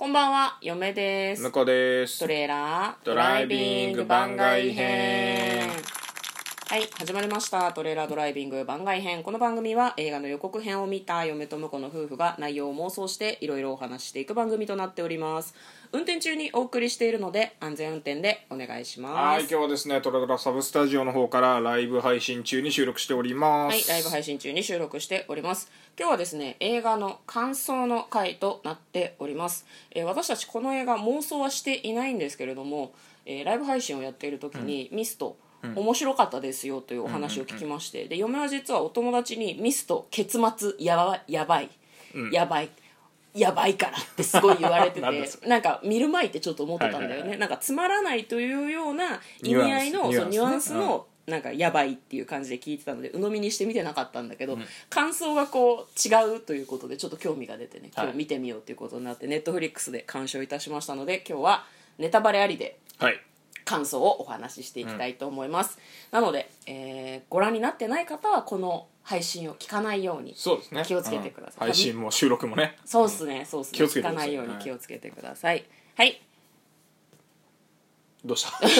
こんばんは、嫁です。向こうですトレーラードドライビング番外編はい始まりました。トレーラードライビング。番外編。この番組は映画の予告編を見た嫁と婿の夫婦が内容を妄想していろいろお話ししていく番組となっております。運転中にお送りしているので安全運転でお願いします。はい今日はですねトラドラサブスタジオの方からライブ配信中に収録しております。はい、ライブ配信中に収録しております。今日はですね映画の感想の回となっております、えー私たちこの映画妄想はしていないんですけれども、えーライブ配信をやっている時に、ミスト面白かったですよというお話を聞きまして、で嫁は実はお友達にミスト結末やばやばい、やばいやばいからってすごい言われてて なんか見る前ってちょっと思ってたんだよね、はいはいはい。なんかつまらないというような意味合いのニュアンスそうニュアンスのなんかやばいっていう感じで聞いてたので鵜呑みにして見てなかったんだけど、感想がこう違うということでちょっと興味が出てね今日見てみようということになって、ネットフリックスで鑑賞いたしましたので今日はネタバレありではい感想をお話ししていきたいと思います、なので、えーご覧になってない方はこの配信を聞かないようにそうですね。気をつけてください。うん。配信も収録もね。そうっすね。そうっすね。気をつけ聞かないように気をつけてください。はい。どうした？い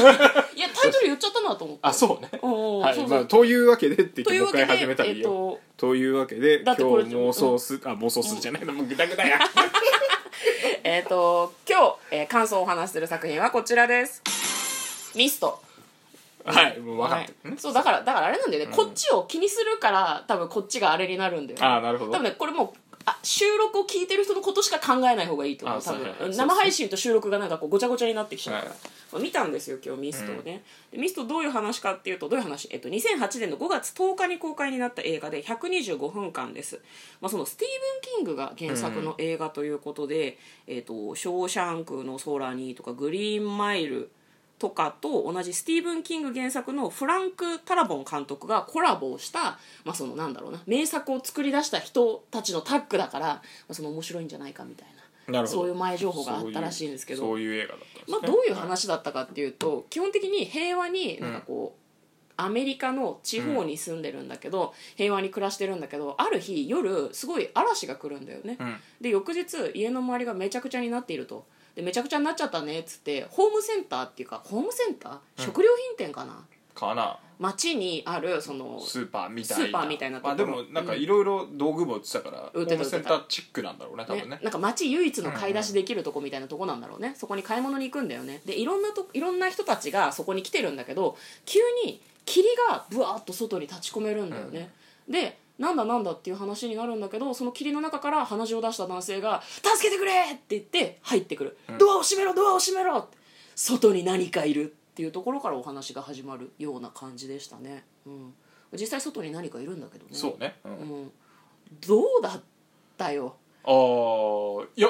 やタイトル言っちゃったなと思って。あそうね。おーそうそうはいまあというわけでって言ってもう一回始めたらいいよ。とというわけで今日だってこれ妄想すあ妄想するじゃないの。もうグダグダや。えっ、と今日、えー感想をお話しする作品はこちらですミスト。はいもう分かってる。はい。そうだからだからあれなんだよね、こっちを気にするから多分こっちがあれになるんだよね。ああなるほど。多分ねこれもうあ収録を聞いてる人のことしか考えない方がいいと思うあ多分。生配信と収録がなんかこうごちゃごちゃになってきちゃうから、はい。まあ見たんですよ今日ミストをね、でミストどういう話かっていうとどういう話、えっと、2008年の5月10日に公開になった映画で125分間です、まあ、そのスティーブン・キングが原作の映画ということで「えっと、ショーシャンクの空に」とか「グリーンマイル」とかと同じスティーブン・キング原作のフランク・ダラボン監督がコラボをした、まあ、そのなんだろうな名作を作り出した人たちのタッグだから、まあ、その面白いんじゃないかみたいなそういう前情報があったらしいんですけどそういう映画だったね。まあ、どういう話だったかっていうと、基本的に平和になんかこう、アメリカの地方に住んでるんだけど、平和に暮らしてるんだけどある日夜すごい嵐が来るんだよね、ん。で翌日家の周りがめちゃくちゃになっているとでめちゃくちゃになっちゃったねっつってホームセンターっていうかホームセンター、食料品店かな？かな。街にあるそのスーパーみたいな。スーパーみたいなところ。まあ、でもなんかいろいろ道具も売ってたから、売ってたホームセンターチックなんだろうね多分ね。ね、なんか街唯一の買い出しできるとこみたいなとこなんだろうね、そこに買い物に行くんだよね。でいろんなといろんな人たちがそこに来てるんだけど急に霧がブワーッと外に立ち込めるんだよね、でなんだなんだっていう話になるんだけどその霧の中から鼻血を出した男性が「助けてくれ!」って言って入ってくる「ドアを閉めろドアを閉めろ!」って。外に何かいるっていうところからお話が始まるような感じでしたね、うん、実際外に何かいるんだけどね。そうね、うん。うん、どうだったよ。ああいや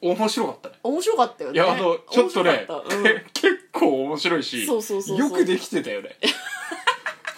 面白かったね。面白かったよね。いやあのちょっとねうん。け 結構面白いしそうそうそう。よくできてたよね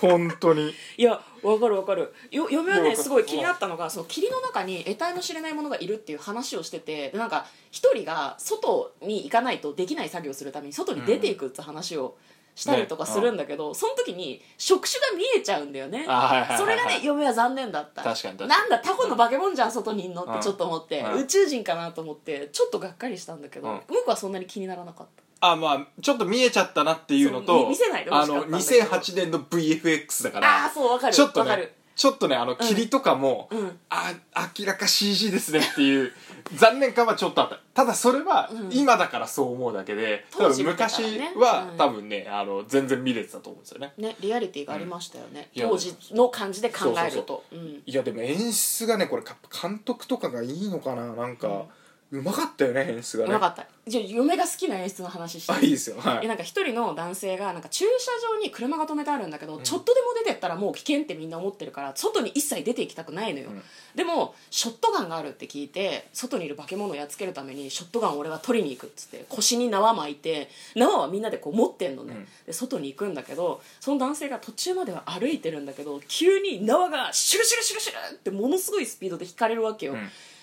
本当に。いやわかるわかる。よ嫁はねすごい気になったのがその霧の中に得体の知れないものがいるっていう話をしててでなんか一人が外に行かないとできない作業をするために外に出ていくって話をしたりとかねするんだけど、その時に触手が見えちゃうんだよね。あはいはいそれがね嫁は残念だった。確かに確かに。なんだタコの化け物じゃん外にいんのってちょっと思って、うん。宇宙人かなと思ってちょっとがっかりしたんだけど、うん。僕はそんなに気にならなかったあまあちょっと見えちゃったなっていうのそうと見見せないでほあのしかったんだけど。2008年の VFX だかあらあそうわかる。ちょっとわかる。ねちょっとねあの霧とかも、うん。あ明らか CG ですねっていう残念感はちょっとあった。ただそれはうん。今だからそう思うだけで、多分当時見てたら昔ねは、うん。多分ねあの全然見れてたと思うんですよね。ねリアリティがありましたよね、うんいや当時の感じで考えると。うんいやでも演出がねこれか監督とかがいいのかななんか、うまかったよね演出がね。うまかった。じゃあ嫁が好きな演出の話して。あいいですよ。はい。えなんか一人の男性がなんか駐車場に車が止めてあるんだけど、ちょっとでも出てったらもう危険ってみんな思ってるから外に一切出て行きたくないのよ、ん。でもショットガンがあるって聞いて外にいる化け物をやっつけるためにショットガンを俺は取りに行くっつって腰に縄巻いて縄はみんなでこう持ってんのね、うん。で外に行くんだけどその男性が途中までは歩いてるんだけど急に縄がシュルシュルシュルシュルってものすごいスピードで引かれるわけよ、ん。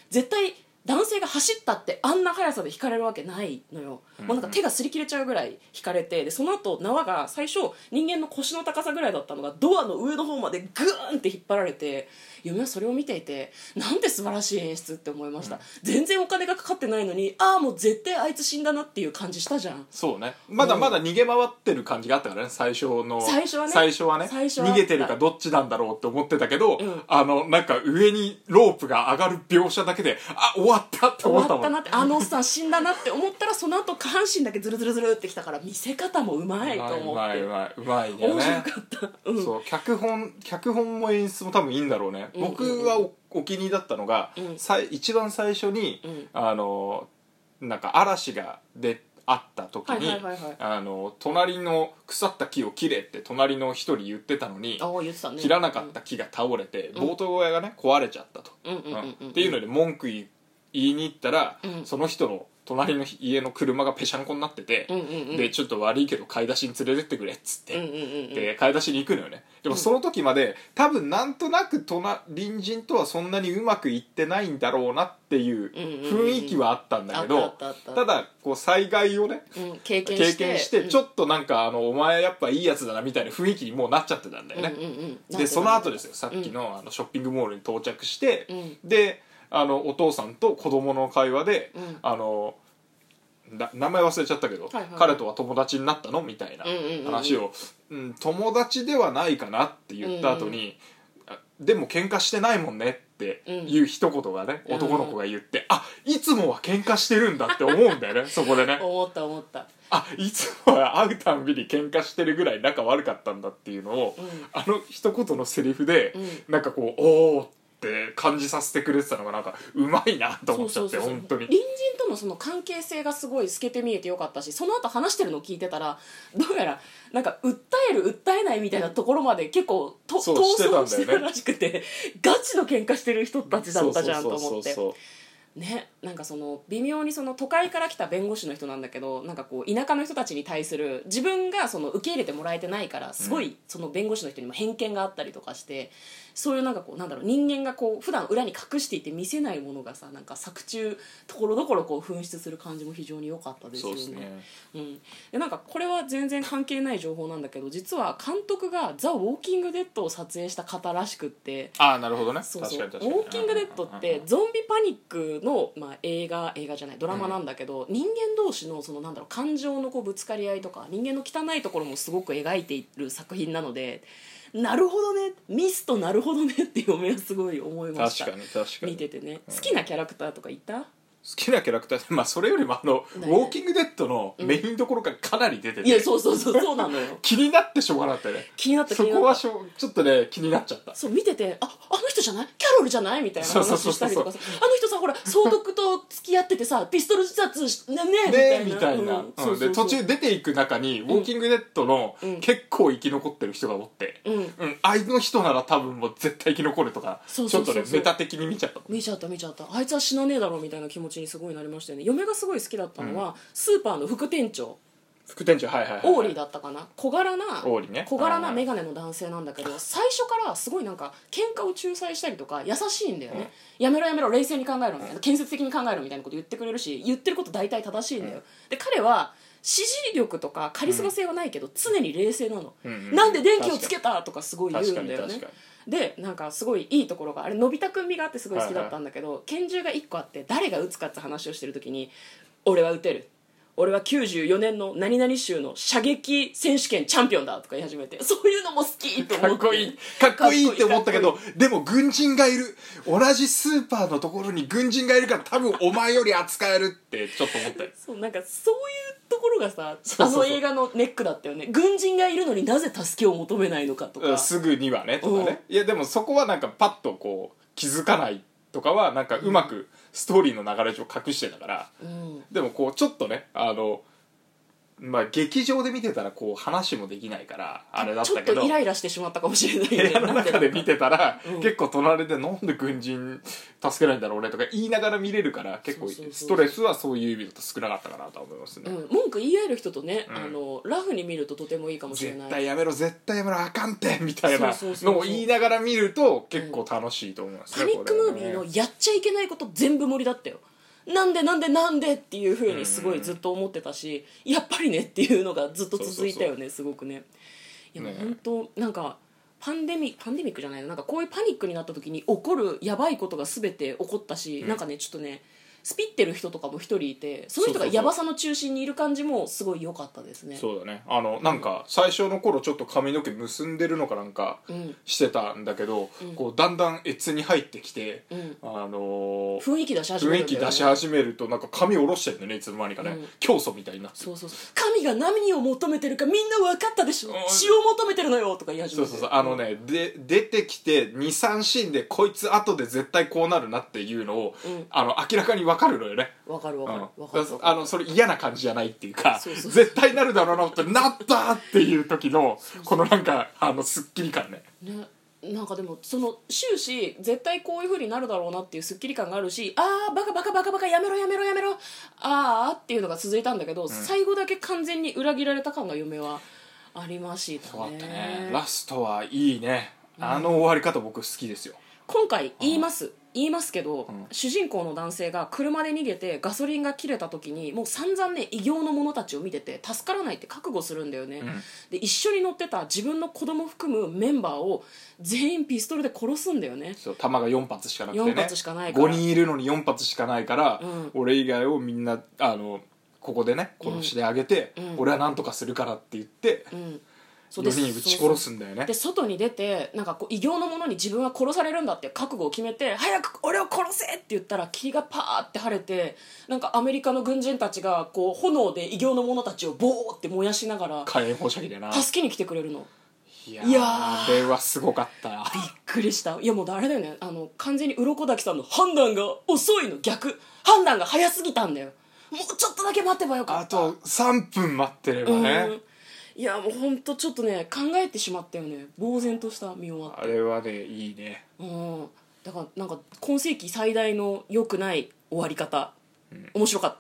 絶対男性が走ったってあんな速さで引かれるわけないのよ、もうなんか手が擦り切れちゃうぐらい引かれてでその後縄が最初人間の腰の高さぐらいだったのがドアの上の方までグーンって引っ張られて嫁はそれを見ていてなんて素晴らしい演出って思いました、全然お金がかかってないのにああもう絶対あいつ死んだなっていう感じしたじゃん。そうね。まだまだ逃げ回ってる感じがあったからね最初の。最初はね。最初はね。逃げてるかどっちなんだろうって思ってたけど、ん。あのなんか上にロープが上がる描写だけであ終わったって思ったもん。終わったなってあのおっさん死んだなって思ったらその後下半身だけズルズルズルってきたから見せ方もうまいと思うまって。いうまいうまい面白ねかった、うん、そう脚本脚本も演出も多分いいんだろうね、僕はおお気に入りだったのが、うん。さい一番最初に、うん。あのなんか嵐がであった時に、はいはいはいはい。あの隣の腐った木を切れって隣の一人言ってたのにああ言ってたね。切らなかった木が倒れて、ボート小屋がね壊れちゃったと、うんうんうんうんうん。っていうので文句言い言いに行ったら、うん。その人の隣の家の車がぺしゃんこになってて、うんうんうん。でちょっと悪いけど買い出しに連れてってくれっつって、うんうんうんうん。で買い出しに行くのよね。でもその時まで多分なんとなく隣隣人とはそんなにうまくいってないんだろうなっていう雰囲気はあったんだけあどったあったあった。ただこう災害をねうん、経験経して。験してうん。ちょっとなんかあのお前やっぱいいやつだなみたいな雰囲気にもうなっちゃってたんだよね、うんうんうん。なんでその後ですよよ。さっきのあのショッピングモールに到着して、うん。であのお父さんと子供の会話で、うん。あのな名前忘れちゃったけど、はいはい。彼とは友達になったの？みたいなうんうんうんうん。話を、うん友達ではないかなって言った後に、あでも喧嘩してないもんねっていう一言がね、うん。男の子が言って、あいつもは喧嘩してるんだって思うんだよね そこでね。思った思った。あいつもは会うたんびに喧嘩してるぐらい仲悪かったんだっていうのを、うん。あの一言のセリフで、うなんかこうおおって感じさせてくれてたのがなんかうまいなと思っちゃって本当に。隣人とのその関係性がすごい透けて見えてよかったしその後話してるのを聞いてたらどうやらなんか訴える訴えないみたいなところまで結構とそう闘争してるらしくてガチの喧嘩してる人たちだったじゃんと思って。そうねなんかその微妙にその都会から来た弁護士の人なんだけどなんかこう田舎の人たちに対する自分がその受け入れてもらえてないからすごいその弁護士の人にも偏見があったりとかしてそういうなんかこうなんだろう人間がこう普段裏に隠していて見せないものがさなんか作中ところどころこう噴出する感じも非常に良かったですそよね。うね。うん、でなんかこれは全然関係ない情報なんだけど実は監督が「ザ・ウォーキング・デッド」を撮影した方らしくってああなるほどね。そうそう。ウォーキング・デッドってゾンビパニックの、まあ、映画映画じゃないドラマなんだけど、人間同士のそのなんだろう感情のこうぶつかり合いとか人間の汚いところもすごく描いている作品なのでなるほどねミストなるほどねって嫁はすごい思いました。確かに確かに。見ててね。好きなキャラクターとかいた？好きなキャラクターまあそれよりもあの「ウォーキング・デッド」のメインどころがかなり出てて、いやそうそうそうそうなのよ。気になってしょうがなかったよね。気になった気そになった。こはしょちょっとね気になっちゃった。そう見ててああの人じゃない？キャロルじゃない？みたいな話したりとかさ。あの人さほら総督と付き合っててさピストル自殺しねねねみたいな、途中出ていく中に「ウォーキング・デッド」のうん。結構生き残ってる人がおって、うん。うん、あの人なら多分もう絶対生き残るとかちょっとねメタ的に見ちゃった。見ちゃった見ちゃった。あいつは死なねえだろみたいな気持ちにすごいなりましたよね。嫁がすごい好きだったのは、スーパーの副店長副店長はいはいはい。オーリーだったかな？小柄なオーリーね。小柄なはいはい。眼鏡の男性なんだけど最初からすごいなんか喧嘩を仲裁したりとか優しいんだよね、やめろやめろ冷静に考えろみたいな建設的に考えろみたいなこと言ってくれるし言ってること大体正しいんだよ、で彼は支持力とかカリスマ性はないけど、常に冷静なの、うんうんなんで電気をつけたとかすごい言うんだよね。でなんかすごいいいところがあれのび太くん味があってすごい好きだったんだけど、拳銃が1個あって誰が撃つかって話をしてる時に「俺は撃てる」俺は94年の何々州の射撃選手権チャンピオンだとか言い始めて。そういうのも好きと思って。かっこいい。かっこいいって思ったけどでも軍人がいる同じスーパーのところに軍人がいるから多分お前より扱えるってちょっと思ったよ。そうなんかそういうところがさあの映画のネックだったよね。軍人がいるのになぜ助けを求めないのかとか。うんすぐにはねとかね。いやでもそこはなんかパッとこう気づかないとかはなんかうまくストーリーの流れ上隠してたから。うん。でもこうちょっとねあのまあ劇場で見てたらこう話もできないからあれだっちょったとけどイライラしてしまったかもしれない部屋の中で見てたら、うん。結構隣でなんで軍人助けないんだろうねとか言いながら見れるから結構ストレスはそういう意味だと少なかったかなとは思いますね、うん、文句言い合える人とね、うん。あのラフに見るととてもいいかもしれない。絶対やめろ絶対やめろあかんってみたいなのを言いながら見ると結構楽しいと思いますね、パニックムービーのやっちゃいけないこと全部盛りだったよなんでなんでなんでっていうふうにすごいずっと思ってたし、やっぱりねっていうのがずっと続いたよねすごくね。いやもうね。本当なんかパンデミパンデミックじゃないのなんかこういうパニックになった時に起こるやばいことが全て起こったし、なんかねちょっとねスピってる人とかも一人いてその人がヤバさの中心にいる感じもすごい良かったですね。そうだね。あのなんか最初の頃ちょっと髪の毛結んでるのかなんかん。してたんだけど、こうだんだん越に入ってきて、ん。あのー雰囲気出し始め雰囲るんだよね。気出し始めるとなんか髪下ろしてるのねいつの間にかね、うん。教祖みたいになって。そうそうそう。神が何を求めてるかみんな分かったでしょ。うん。血を求めてるのよとか言い始めて。そうそうそう。あのねで出てきて23シーンでこいつ後で絶対こうなるなっていうのを、うん。あの明らかに分かるのよね。分かる分かる。うん。分かる分かる。あのそれ嫌な感じじゃないっていうか絶対なるだろうなってなったっていう時のこのなんかあのすっきり感ね。ね。なんかでもその終始絶対こういう風になるだろうなっていうスッキリ感があるしあーバカバカバカバカやめろやめろやめろあーっていうのが続いたんだけど、最後だけ完全に裏切られた感が嫁はありましたね。ね。ラストはいいね。あの終わり方僕好きですよ。今回言います言いますけど、ん。主人公の男性が車で逃げてガソリンが切れた時にもう散々ね異形の者たちを見てて助からないって覚悟するんだよね、で一緒に乗ってた自分の子供含むメンバーを全員ピストルで殺すんだよね。そう弾が4発しかなくてね。4発しかないから。5人いるのに4発しかないから、うん。俺以外をみんなあのここでね殺してあげて、うん。俺は何とかするからって言って、うんそ4人撃ち殺すんだよね。で外に出てなんかこう異形の者に自分は殺されるんだって覚悟を決めて早く俺を殺せって言ったら霧がパーって晴れてなんかアメリカの軍人たちがこう炎で異形の者たちをボーって燃やしながら火炎放射器でな。助けに来てくれるの。いやあれはすごかった。びっくりした。いやもうあれだよね。あの完全に鱗滝さんの判断が遅いの。逆。判断が早すぎたんだよ。もうちょっとだけ待てばよかった。あと3分待ってればうん。ね、いやもうほんとちょっとね考えてしまったよね。呆然とした見終わって。あれはねいいね。うん。だからなんか今世紀最大の良くない終わり方、面白かった